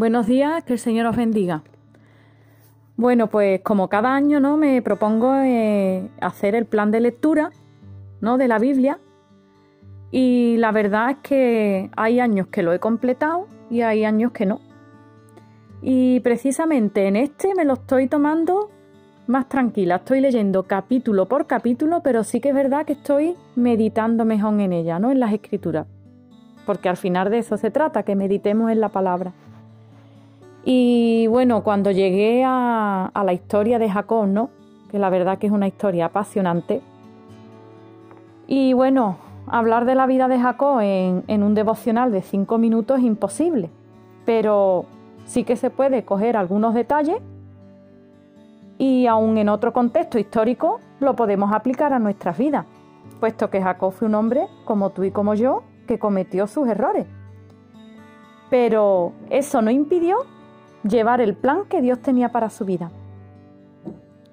Buenos días, que el Señor os bendiga. Bueno, pues como cada año, ¿no? Me propongo eh, hacer el plan de lectura, ¿no? De la Biblia. Y la verdad es que hay años que lo he completado y hay años que no. Y precisamente en este me lo estoy tomando más tranquila. Estoy leyendo capítulo por capítulo, pero sí que es verdad que estoy meditando mejor en ella, ¿no? En las escrituras. Porque al final de eso se trata, que meditemos en la palabra. Y bueno, cuando llegué a, la historia de Jacob, ¿no? Que la verdad que es una historia apasionante. Y bueno, hablar de la vida de Jacob en, en un devocional de cinco minutos es imposible, pero sí que se puede coger algunos detalles y aún en otro contexto histórico lo podemos aplicar a nuestras vidas, puesto que Jacob fue un hombre como tú y como yo que cometió sus errores. Pero eso no impidió llevar el plan que Dios tenía para su vida.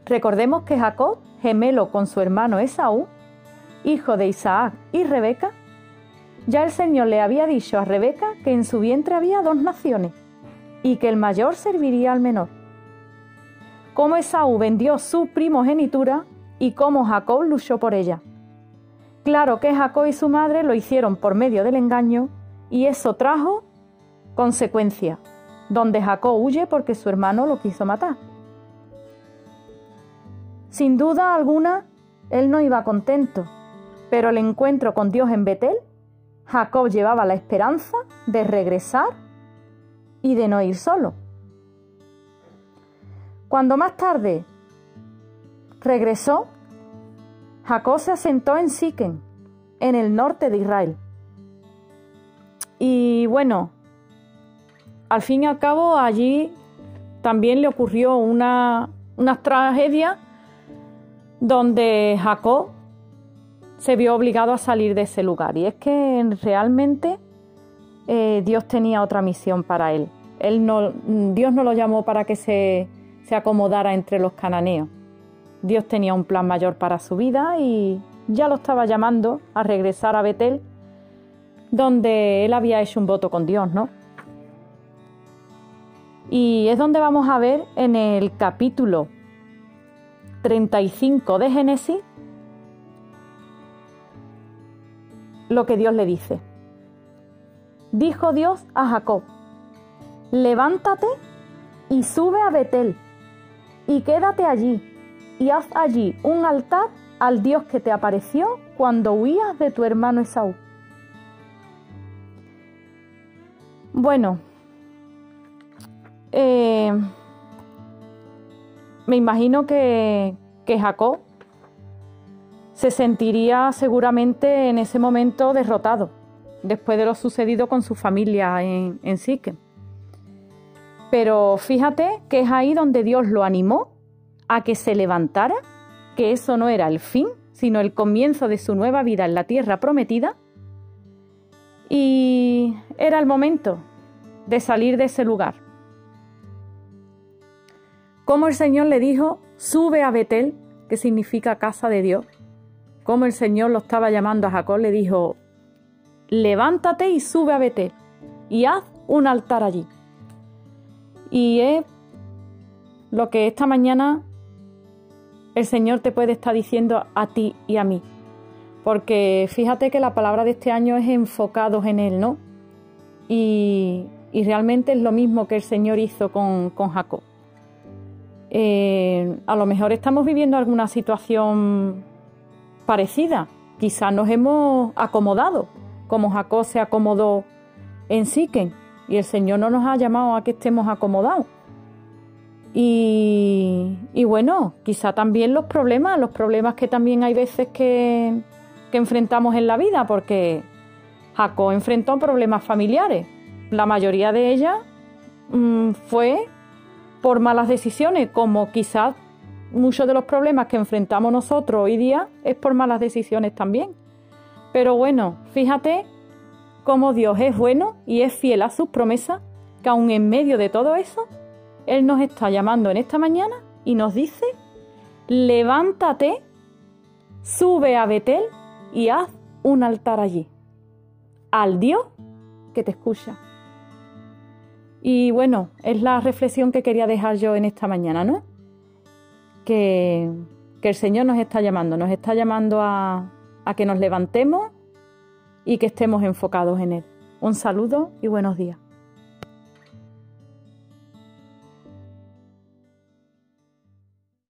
Recordemos que Jacob, gemelo con su hermano Esaú, hijo de Isaac y Rebeca, ya el Señor le había dicho a Rebeca que en su vientre había dos naciones y que el mayor serviría al menor. Cómo Esaú vendió su primogenitura y cómo Jacob luchó por ella. Claro que Jacob y su madre lo hicieron por medio del engaño y eso trajo consecuencias donde Jacob huye porque su hermano lo quiso matar. Sin duda alguna, él no iba contento, pero el encuentro con Dios en Betel, Jacob llevaba la esperanza de regresar y de no ir solo. Cuando más tarde regresó, Jacob se asentó en Siquem, en el norte de Israel. Y bueno, al fin y al cabo allí también le ocurrió una, tragedia donde Jacob se vio obligado a salir de ese lugar. Y es que realmente eh, Dios tenía otra misión para él. él no, Dios no lo llamó para que se, se acomodara entre los cananeos. Dios tenía un plan mayor para su vida y ya lo estaba llamando a regresar a Betel, donde él había hecho un voto con Dios, ¿no? Y es donde vamos a ver en el capítulo 35 de Génesis lo que Dios le dice. Dijo Dios a Jacob, levántate y sube a Betel y quédate allí y haz allí un altar al Dios que te apareció cuando huías de tu hermano Esaú. Bueno, eh, me imagino que, Jacob se sentiría seguramente en ese momento derrotado, después de lo sucedido con su familia en, en Pero fíjate que es ahí donde Dios lo animó a que se levantara, que eso no era el fin, sino el comienzo de su nueva vida en la tierra prometida. Y era el momento de salir de ese lugar cómo el Señor le dijo, sube a Betel, que significa casa de Dios. Cómo el Señor lo estaba llamando a Jacob, le dijo, levántate y sube a Betel y haz un altar allí. Y es lo que esta mañana el Señor te puede estar diciendo a ti y a mí. Porque fíjate que la palabra de este año es enfocados en Él, ¿no? Y, realmente es lo mismo que el Señor hizo con, con Jacob. Eh, a lo mejor estamos viviendo alguna situación parecida. Quizás nos hemos acomodado, como Jacob se acomodó en Siquem, y el Señor no nos ha llamado a que estemos acomodados. Y, bueno, quizá también los problemas, los problemas que también hay veces que, enfrentamos en la vida, porque Jacob enfrentó problemas familiares. La mayoría de ellas mm, fue por malas decisiones, como quizás muchos de los problemas que enfrentamos nosotros hoy día es por malas decisiones también. Pero bueno, fíjate cómo Dios es bueno y es fiel a sus promesas, que aun en medio de todo eso, Él nos está llamando en esta mañana y nos dice, levántate, sube a Betel y haz un altar allí, al Dios que te escucha. Y bueno, es la reflexión que quería dejar yo en esta mañana, ¿no? Que, que el Señor nos está llamando, nos está llamando a, a que nos levantemos y que estemos enfocados en Él. Un saludo y buenos días.